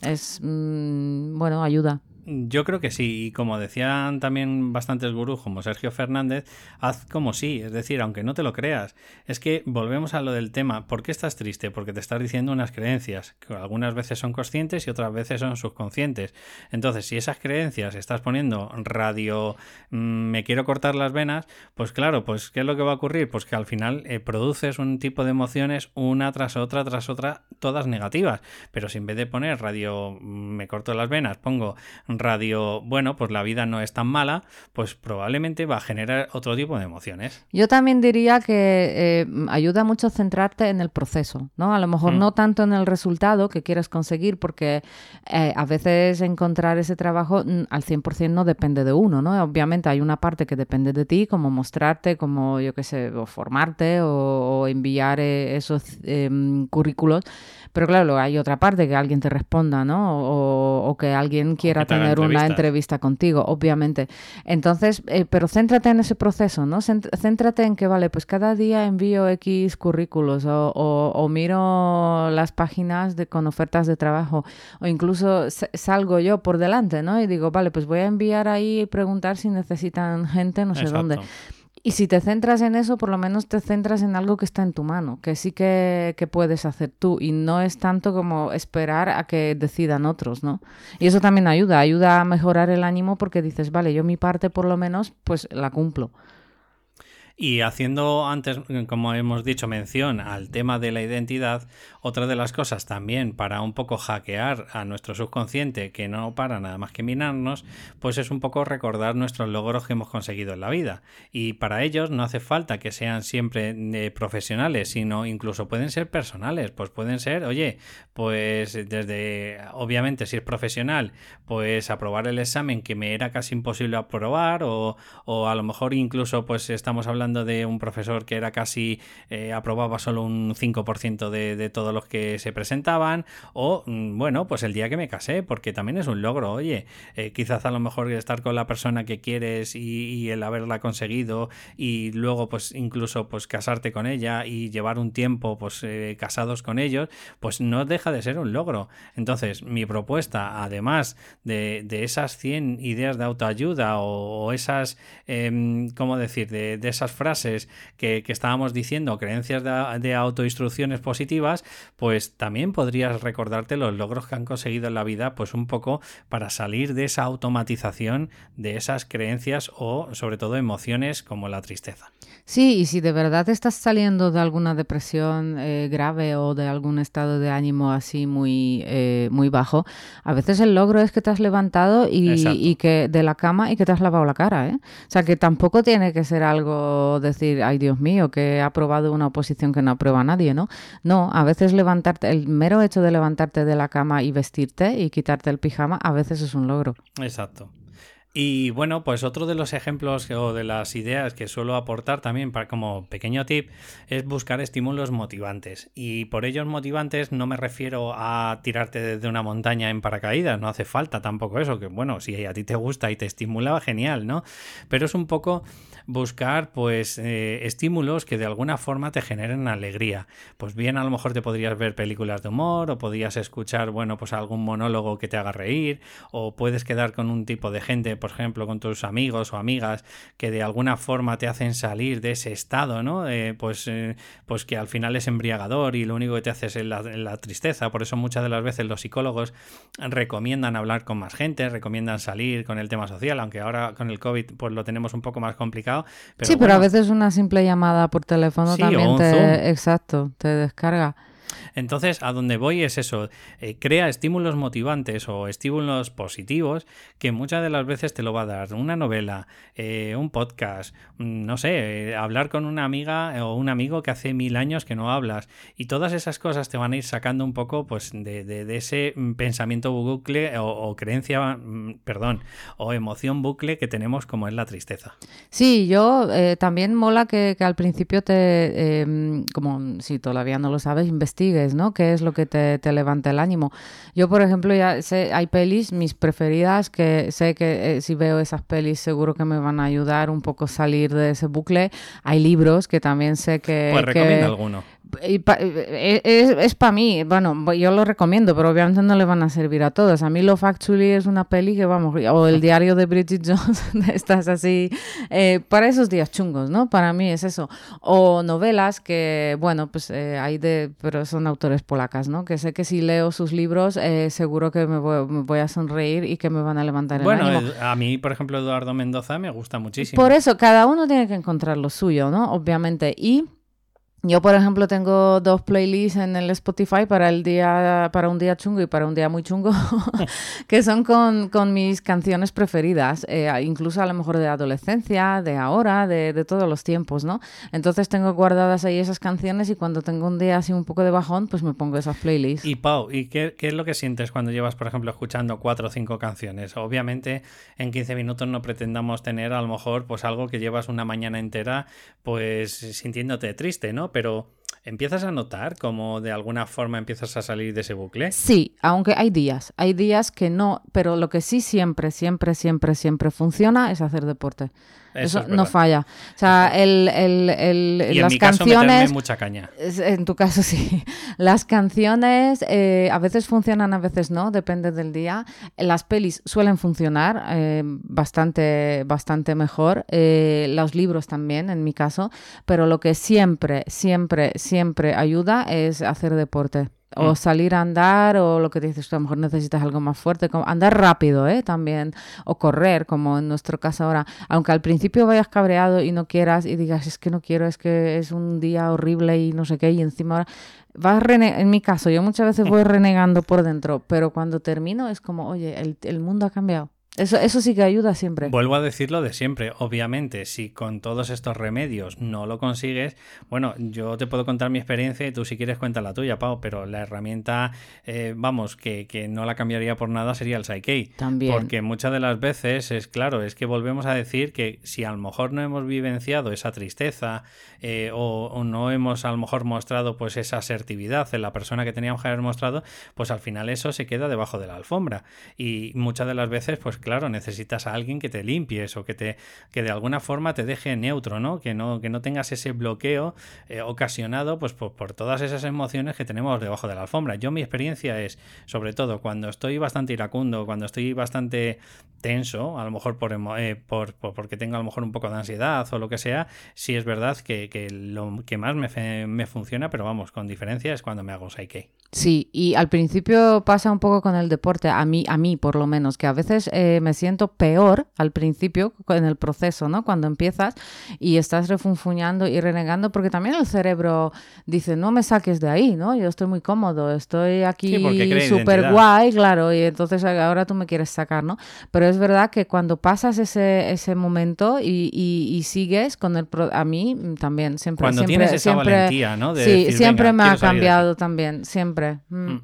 es, mm, bueno, ayuda. Yo creo que sí, y como decían también bastantes gurús como Sergio Fernández, haz como sí, es decir, aunque no te lo creas. Es que volvemos a lo del tema, ¿por qué estás triste? Porque te estás diciendo unas creencias, que algunas veces son conscientes y otras veces son subconscientes. Entonces, si esas creencias estás poniendo radio, mm, me quiero cortar las venas, pues claro, pues ¿qué es lo que va a ocurrir? Pues que al final eh, produces un tipo de emociones una tras otra, tras otra, todas negativas. Pero si en vez de poner radio, mm, me corto las venas, pongo radio, bueno, pues la vida no es tan mala, pues probablemente va a generar otro tipo de emociones. Yo también diría que eh, ayuda mucho centrarte en el proceso, ¿no? A lo mejor mm. no tanto en el resultado que quieres conseguir, porque eh, a veces encontrar ese trabajo mm, al 100% no depende de uno, ¿no? Obviamente hay una parte que depende de ti, como mostrarte, como yo qué sé, o formarte o, enviar eh, esos em, currículos, pero claro, hay otra parte que alguien te responda, ¿no? O, que alguien quiera tener una entrevista contigo, obviamente. Entonces, eh, pero céntrate en ese proceso, ¿no? Céntrate en que, vale, pues cada día envío X currículos o, miro las páginas de, con ofertas de trabajo o incluso salgo yo por delante, ¿no? Y digo, vale, pues voy a enviar ahí y preguntar si necesitan gente, no sé dónde. Y si te centras en eso, por lo menos te centras en algo que está en tu mano, que sí que, puedes hacer tú y no es tanto como esperar a que decidan otros, ¿no? Y eso también ayuda, ayuda a mejorar el ánimo porque dices, vale, yo mi parte por lo menos pues la cumplo. Y haciendo antes, como hemos dicho, mención al tema de la identidad, otra de las cosas también para un poco hackear a nuestro subconsciente, que no para nada más que minarnos, pues es un poco recordar nuestros logros que hemos conseguido en la vida. Y para ellos no hace falta que sean siempre eh, profesionales, sino incluso pueden ser personales. Pues pueden ser, oye, pues desde, obviamente, si es profesional, pues aprobar el examen que me era casi imposible aprobar, o, o a lo mejor incluso, pues estamos hablando de un profesor que era casi, eh, aprobaba solo un 5% de, de todos los que se presentaban, o mm, bueno, pues el día que me casé, porque también es un logro, oye, eh, quizás a lo mejor estar con la persona que quieres y, el haberla conseguido y luego pues incluso pues casarte con ella y llevar un tiempo pues eh, casados con ellos, pues no deja de ser un logro. Entonces, mi propuesta, además de, esas 100 ideas de autoayuda o, esas, eh, ¿cómo decir?, de, esas frases que, estábamos diciendo, creencias de, de autoinstrucciones positivas, pues también podrías recordarte los logros que han conseguido en la vida, pues un poco para salir de esa automatización de esas creencias o sobre todo emociones como la tristeza. Sí, y si de verdad estás saliendo de alguna depresión eh, grave o de algún estado de ánimo así muy, eh, muy bajo, a veces el logro es que te has levantado y, que de la cama y que te has lavado la cara. ¿eh? O sea, que tampoco tiene que ser algo decir, ay Dios mío, que he aprobado una oposición que no aprueba nadie, ¿no? No, a veces levantarte, el mero hecho de levantarte de la cama y vestirte y quitarte el pijama, a veces es un logro. Exacto. Y bueno, pues otro de los ejemplos o de las ideas que suelo aportar también para, como pequeño tip es buscar estímulos motivantes. Y por ellos motivantes no me refiero a tirarte desde una montaña en paracaídas, no hace falta tampoco eso, que bueno, si a ti te gusta y te estimula, genial, ¿no? Pero es un poco buscar pues eh, estímulos que de alguna forma te generen alegría. Pues bien, a lo mejor te podrías ver películas de humor o podrías escuchar, bueno, pues algún monólogo que te haga reír o puedes quedar con un tipo de gente, por ejemplo, con tus amigos o amigas que de alguna forma te hacen salir de ese estado, ¿no? Eh, pues, eh, pues que al final es embriagador y lo único que te hace es la, la tristeza. Por eso muchas de las veces los psicólogos recomiendan hablar con más gente, recomiendan salir con el tema social, aunque ahora con el COVID pues lo tenemos un poco más complicado sí, pero a veces una simple llamada por teléfono también te, exacto, te descarga. Entonces, a donde voy es eso, eh, crea estímulos motivantes o estímulos positivos que muchas de las veces te lo va a dar una novela, eh, un podcast, mm, no sé, eh, hablar con una amiga o un amigo que hace mil años que no hablas y todas esas cosas te van a ir sacando un poco pues de, ese mm, pensamiento bucle o, creencia, mm, perdón, o emoción bucle que tenemos como es la tristeza. Sí, yo también mola que, al principio te, como si todavía no lo sabes, investigues ¿no? ¿Qué es lo que te, levanta el ánimo? Yo, por ejemplo, ya sé, hay pelis, mis preferidas, que sé que eh, si veo esas pelis seguro que me van a ayudar un poco a salir de ese bucle. Hay libros que también sé que... Pues recomienda alguno. Eh, es, es para mí, bueno, yo lo recomiendo, pero obviamente no le van a servir a todos. A mí Love Actually es una peli que vamos, o el diario de Bridget Jones, <laughs> estás así, eh, para esos días chungos, ¿no? Para mí es eso. O novelas que, bueno, pues eh, hay de, pero son autores polacas, ¿no? Que sé que si leo sus libros, seguro que me voy, a sonreír y que me van a levantar el ánimo. Bueno, a mí, por ejemplo, Eduardo Mendoza me gusta muchísimo. Por eso, cada uno tiene que encontrar lo suyo, ¿no? Obviamente. Y yo, por ejemplo, tengo dos playlists en el Spotify para el día, para un día chungo y para un día muy chungo, <laughs> <laughs> que son con, con, mis canciones preferidas, eh, incluso a lo mejor de adolescencia, de ahora, de, de, todos los tiempos, ¿no? Entonces tengo guardadas ahí esas canciones y cuando tengo un día así un poco de bajón, pues me pongo esas playlists. Y Pau, ¿y qué, qué es lo que sientes cuando llevas, por ejemplo, escuchando cuatro o cinco canciones? Obviamente, en 15 minutos no pretendamos tener a lo mejor pues algo que llevas una mañana entera pues sintiéndote triste, ¿no? Pero ¿empiezas a notar cómo de alguna forma empiezas a salir de ese bucle? Sí, aunque hay días, hay días que no, pero lo que sí siempre, siempre, siempre, siempre funciona es hacer deporte. Eso, no falla. O sea, el, el, el y las canciones. Mucha caña. En tu caso <laughs> sí. Las canciones eh, a veces funcionan, a veces no, depende del día. Las pelis suelen funcionar eh, bastante, bastante mejor. Eh, los libros también, en mi caso. Pero lo que siempre, siempre, siempre ayuda es hacer deporte. O mm. salir a andar, o lo que dices, a lo mejor necesitas algo más fuerte, como andar rápido, ¿eh? También, o correr, como en nuestro caso ahora. Aunque al principio vayas cabreado y no quieras y digas, es que no quiero, es que es un día horrible y no sé qué, y encima ahora vas en mi caso, yo muchas veces voy renegando por dentro, pero cuando termino es como, oye, el, el mundo ha cambiado. Eso, eso sí que ayuda siempre. Vuelvo a decirlo de siempre. Obviamente, si con todos estos remedios no lo consigues, bueno, yo te puedo contar mi experiencia y tú si quieres cuenta la tuya, Pau, pero la herramienta, eh, vamos, que, que, no la cambiaría por nada sería el Psyche. También. Porque muchas de las veces es claro, es que volvemos a decir que si a lo mejor no hemos vivenciado esa tristeza eh, o, o, no hemos a lo mejor mostrado pues esa asertividad en la persona que teníamos que haber mostrado, pues al final eso se queda debajo de la alfombra. Y muchas de las veces, pues claro, necesitas a alguien que te limpies o que te que de alguna forma te deje neutro, ¿no? Que no, que no tengas ese bloqueo eh, ocasionado pues por, por, todas esas emociones que tenemos debajo de la alfombra. Yo mi experiencia es, sobre todo, cuando estoy bastante iracundo, cuando estoy bastante tenso, a lo mejor por, eh, por, por, porque tengo a lo mejor un poco de ansiedad o lo que sea, sí es verdad que, que lo que más me, me, funciona, pero vamos, con diferencia es cuando me hago Psyche. Sí, y al principio pasa un poco con el deporte, a mí, a mí por lo menos, que a veces eh, me siento peor al principio en el proceso, ¿no? Cuando empiezas y estás refunfuñando y renegando, porque también el cerebro dice, no me saques de ahí, ¿no? Yo estoy muy cómodo, estoy aquí sí, súper guay, claro, y entonces ahora tú me quieres sacar, ¿no? Pero es verdad que cuando pasas ese, ese momento y, y, y sigues con el... Pro a mí también, siempre... Cuando siempre, tienes esa siempre, valentía, ¿no? De sí, decir, siempre me ha cambiado también, siempre. Mm. Mm.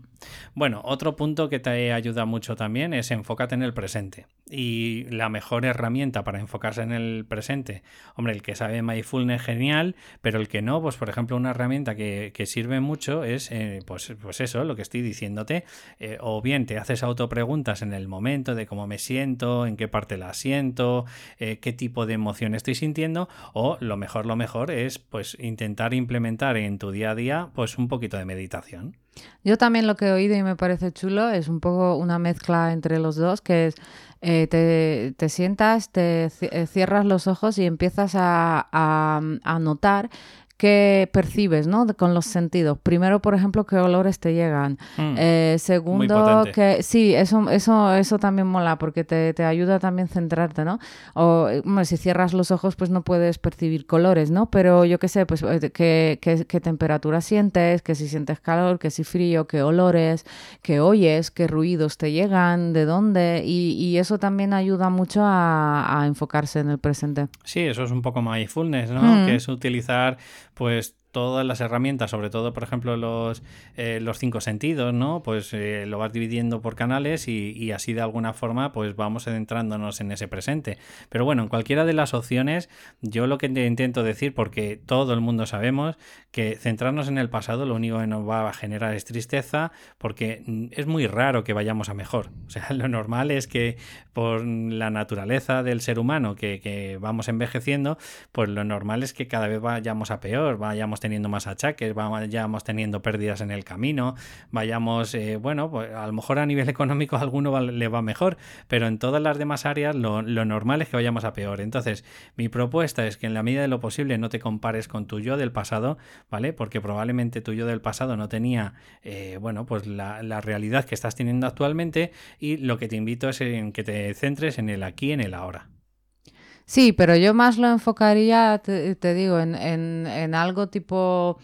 Bueno, otro punto que te ayuda mucho también es enfócate en el presente. Y la mejor herramienta para enfocarse en el presente, hombre, el que sabe Mindfulness genial, pero el que no, pues por ejemplo, una herramienta que, que sirve mucho es, eh, pues, pues eso, lo que estoy diciéndote, eh, o bien te haces autopreguntas en el momento de cómo me siento, en qué parte la siento, eh, qué tipo de emoción estoy sintiendo, o lo mejor, lo mejor es pues intentar implementar en tu día a día pues un poquito de meditación. Yo también lo que oído y me parece chulo es un poco una mezcla entre los dos, que es eh, te, te, sientas, te cierras los ojos y empiezas a, a, a notar qué percibes, ¿no? Con los sentidos. Primero, por ejemplo, qué olores te llegan. Mm, eh, segundo, que sí, eso, eso, eso también mola porque te, te ayuda también centrarte, ¿no? O bueno, si cierras los ojos, pues no puedes percibir colores, ¿no? Pero yo qué sé, pues qué, qué, qué temperatura sientes, que si sientes calor, que si frío, qué olores, qué oyes, qué ruidos te llegan, de dónde. Y, y eso también ayuda mucho a, a, enfocarse en el presente. Sí, eso es un poco mindfulness, ¿no? Mm. Que es utilizar pues todas las herramientas, sobre todo, por ejemplo, los, eh, los cinco sentidos, ¿no? Pues eh, lo vas dividiendo por canales y, así de alguna forma, pues vamos adentrándonos en ese presente. Pero bueno, en cualquiera de las opciones, yo lo que te intento decir, porque todo el mundo sabemos que centrarnos en el pasado lo único que nos va a generar es tristeza, porque es muy raro que vayamos a mejor. O sea, <laughs> lo normal es que por la naturaleza del ser humano que vamos envejeciendo, pues lo normal es que cada vez vayamos a peor, vayamos teniendo más achaques, vayamos teniendo pérdidas en el camino, vayamos, eh, bueno, pues a lo mejor a nivel <laughs> económico a alguno le va mejor, pero en todas las demás áreas lo, lo, normal es que vayamos a peor. Entonces, mi propuesta es que en la medida de lo posible no te compares con tu yo del pasado, ¿vale? Porque probablemente tu yo del pasado no tenía, eh, bueno, pues la, la realidad que estás teniendo actualmente y lo que te invito es en que te centres en el aquí, en el ahora. Sí, pero yo más lo enfocaría, te, digo, en, en, en, algo tipo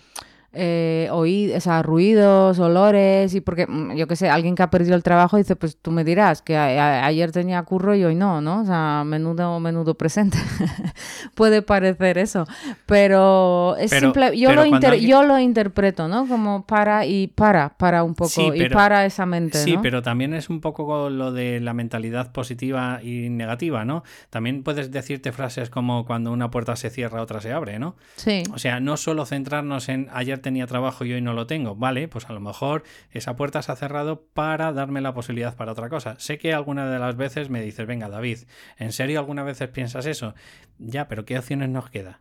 eh, oír, o sea, ruidos, olores, y porque, yo qué sé, alguien que ha perdido el trabajo dice, pues tú me dirás que a, a, ayer tenía curro y hoy no, ¿no? O sea, menudo, menudo presente. <laughs> Puede parecer eso, pero es pero, simple, yo, pero lo inter, alguien... yo lo interpreto, ¿no? Como para y para, para un poco, sí, pero, y para esa mente, Sí, ¿no? pero también es un poco lo de la mentalidad positiva y negativa, ¿no? También puedes decirte frases como cuando una puerta se cierra, otra se abre, ¿no? Sí. O sea, no solo centrarnos en ayer tenía trabajo y hoy no lo tengo. Vale, pues a lo mejor esa puerta se ha cerrado para darme la posibilidad para otra cosa. Sé que alguna de las veces me dices, venga, David, ¿en serio algunas veces piensas eso? Ya, pero ¿qué opciones nos queda?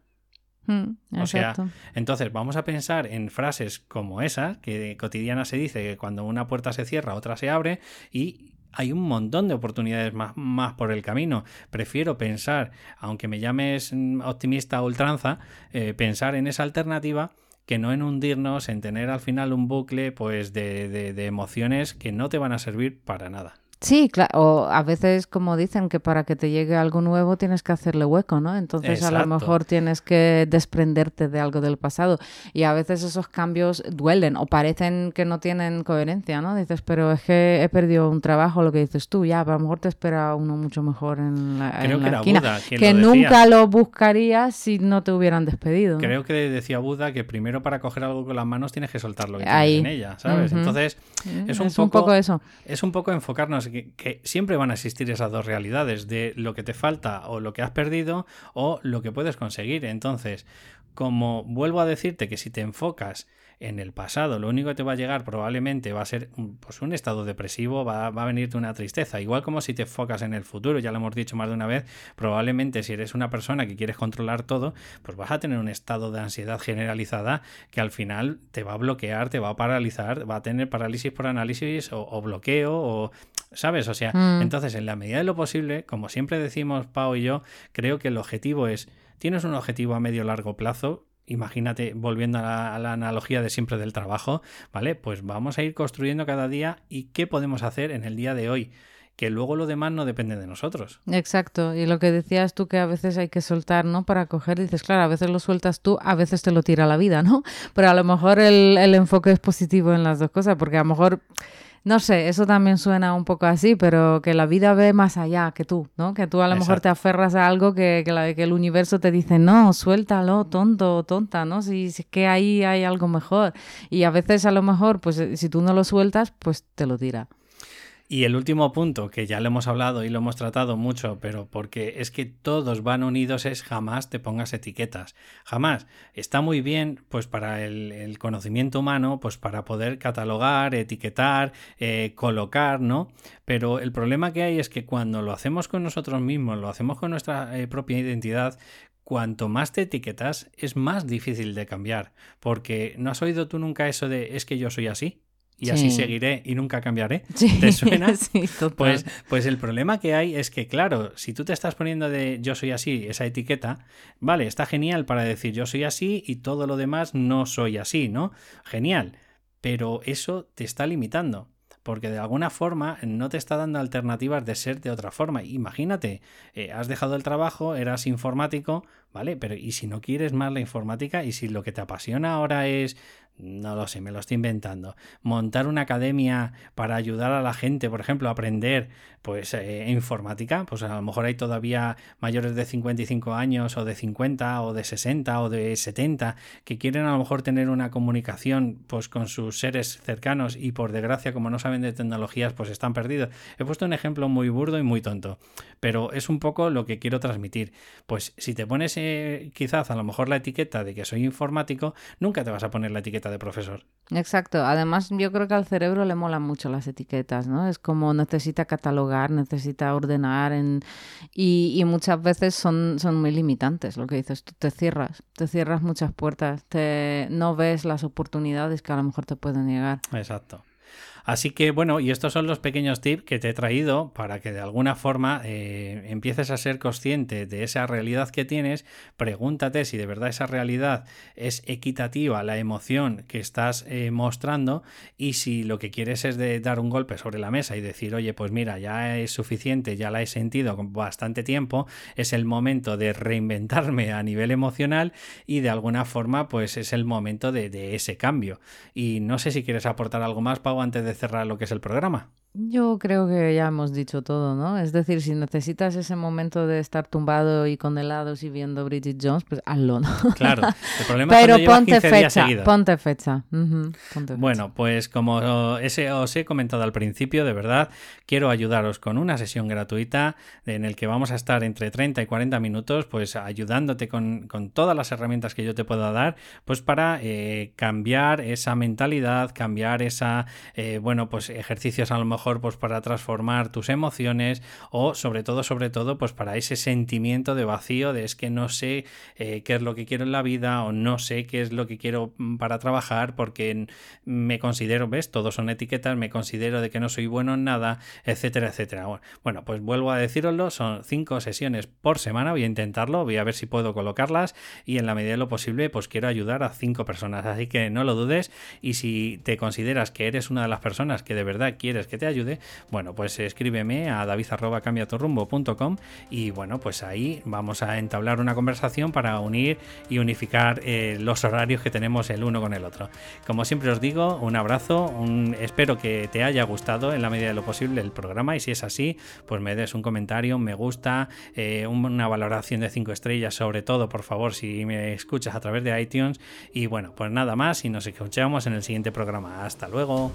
Mm, o sea, entonces vamos a pensar en frases como esas, que cotidiana se dice que cuando una puerta se cierra, otra se abre, y hay un montón de oportunidades más, más, por el camino. Prefiero pensar, aunque me llames optimista a ultranza, eh, pensar en esa alternativa que no en hundirnos, en tener al final un bucle pues de, de, de, emociones que no te van a servir para nada. Sí, claro, o a veces como dicen que para que te llegue algo nuevo tienes que hacerle hueco, ¿no? Entonces a lo mejor tienes que desprenderte de algo del pasado y a veces esos cambios duelen o parecen que no tienen coherencia, ¿no? Dices, pero es que he perdido un trabajo, lo que dices tú, ya, a lo mejor te espera uno mucho mejor en la, Creo que esquina, que nunca lo buscarías si no te hubieran despedido. Creo que decía Buda que primero para coger algo con las manos tienes que soltar lo que tienes en ella, ¿sabes? Entonces es, un, un poco eso. Es un poco enfocarnos que, siempre van a existir esas dos realidades de lo que te falta o lo que has perdido o lo que puedes conseguir. Entonces, como vuelvo a decirte que si te enfocas en el pasado, lo único que te va a llegar probablemente va a ser pues, un estado depresivo, va, va, a venirte una tristeza. Igual como si te enfocas en el futuro, ya lo hemos dicho más de una vez, probablemente si eres una persona que quieres controlar todo, pues vas a tener un estado de ansiedad generalizada que al final te va a bloquear, te va a paralizar, va a tener parálisis por análisis o, o bloqueo o ¿Sabes? O sea, mm. entonces en la medida de lo posible, como siempre decimos Pau y yo, creo que el objetivo es, tienes un objetivo a medio largo plazo, imagínate, volviendo a la, analogía de siempre del trabajo, ¿vale? Pues vamos a ir construyendo cada día y qué podemos hacer en el día de hoy que luego lo demás no depende de nosotros. Exacto, y lo que decías tú que a veces hay que soltar, ¿no? Para coger, dices, claro, a veces lo sueltas tú, a veces te lo tira la vida, ¿no? Pero a lo mejor el, el enfoque es positivo en las dos cosas, porque a lo mejor no sé, eso también suena un poco así, pero que la vida ve más allá que tú, ¿no? Que tú a lo mejor te aferras a algo que, que, que, el universo te dice, no, suéltalo, tonto, tonta, ¿no? Si, si es que ahí hay algo mejor. Y a veces a lo mejor, pues si tú no lo sueltas, pues te lo tira. Y el último punto, que ya lo hemos hablado y lo hemos tratado mucho, pero porque es que todos van unidos, es jamás te pongas etiquetas. Jamás. Está muy bien, pues para el, conocimiento humano, pues para poder catalogar, etiquetar, eh, colocar, ¿no? Pero el problema que hay es que cuando lo hacemos con nosotros mismos, lo hacemos con nuestra eh, propia identidad, cuanto más te etiquetas, es más difícil de cambiar. Porque ¿no has oído tú nunca eso de es que yo soy así? Y así seguiré y nunca cambiaré. <laughs> ¿Te suena? <laughs> pues, pues el problema que hay es que, claro, si tú te estás poniendo de yo soy así, esa etiqueta, vale, está genial para decir yo soy así y todo lo demás no soy así, ¿no? Genial. Pero eso te está limitando porque de alguna forma no te está dando alternativas de ser de otra forma. Imagínate, eh, has dejado el trabajo, eras informático, ¿vale? Pero ¿y si no quieres más la informática? ¿Y si lo que te apasiona ahora es no lo sé, me lo estoy inventando. Montar una academia para ayudar a la gente, por ejemplo, a aprender pues eh, informática, pues a lo mejor hay todavía mayores de 55 años o de 50 o de 60 o de 70 que quieren a lo mejor tener una comunicación pues con sus seres cercanos y por desgracia como no saben de tecnologías pues están perdidos. He puesto un ejemplo muy burdo y muy tonto, pero es un poco lo que quiero transmitir. Pues si te pones eh, quizás a lo mejor la etiqueta de que soy informático, nunca te vas a poner la etiqueta de profesor. Exacto. Además, yo creo que al cerebro le molan mucho las etiquetas, ¿no? Es como necesita catalogar, necesita ordenar en... y, muchas veces son, son muy limitantes, lo que dices tú. Te cierras, te cierras muchas puertas, te no ves las oportunidades que a lo mejor te pueden llegar. Exacto. Así que bueno, y estos son los pequeños tips que te he traído para que de alguna forma eh, empieces a ser consciente de esa realidad que tienes. Pregúntate si de verdad esa realidad es equitativa la emoción que estás eh, mostrando y si lo que quieres es de dar un golpe sobre la mesa y decir, oye, pues mira, ya es suficiente, ya la he sentido con bastante tiempo, es el momento de reinventarme a nivel emocional y de alguna forma pues es el momento de, de ese cambio. Y no sé si quieres aportar algo más, Pau, antes de cerrar lo que es el programa. Yo creo que ya hemos dicho todo, ¿no? Es decir, si necesitas ese momento de estar tumbado y con helados y viendo Bridget Jones, pues hazlo, ¿no? Claro, el <laughs> problema es cuando ponte fecha, ponte fecha. Bueno, pues como ese os he comentado al principio, de verdad, quiero ayudaros con una sesión gratuita en el que vamos a estar entre 30 y 40 minutos, pues ayudándote con, con todas las herramientas que yo te pueda dar, pues para eh, cambiar esa mentalidad, cambiar esa, eh, bueno, pues ejercicios a lo mejor pues para transformar tus emociones o sobre todo, sobre todo, pues para ese sentimiento de vacío de es que no sé eh, qué es lo que quiero en la vida o no sé qué es lo que quiero mm, para trabajar porque me considero, ves, todos son etiquetas, me considero de que no soy bueno en nada, etcétera, etcétera. Bueno, pues vuelvo a deciroslo, son cinco sesiones por semana, voy a intentarlo, voy a ver si puedo colocarlas y en la medida de lo posible pues quiero ayudar a cinco personas, así que no lo dudes y si te consideras que eres una de las personas que de verdad quieres que te ayude, bueno, pues escríbeme a david.cambiatorrumbo.com y bueno, pues ahí vamos a entablar una conversación para unir y unificar eh, los horarios que tenemos el uno con el otro. Como siempre os digo, un abrazo, espero que te haya gustado en la medida de lo posible el programa y si es así, pues me des un comentario, me gusta, eh, una valoración de 5 estrellas, sobre todo, por favor, si me escuchas a través de iTunes. Y bueno, pues nada más y nos escuchamos en el siguiente programa. Hasta luego.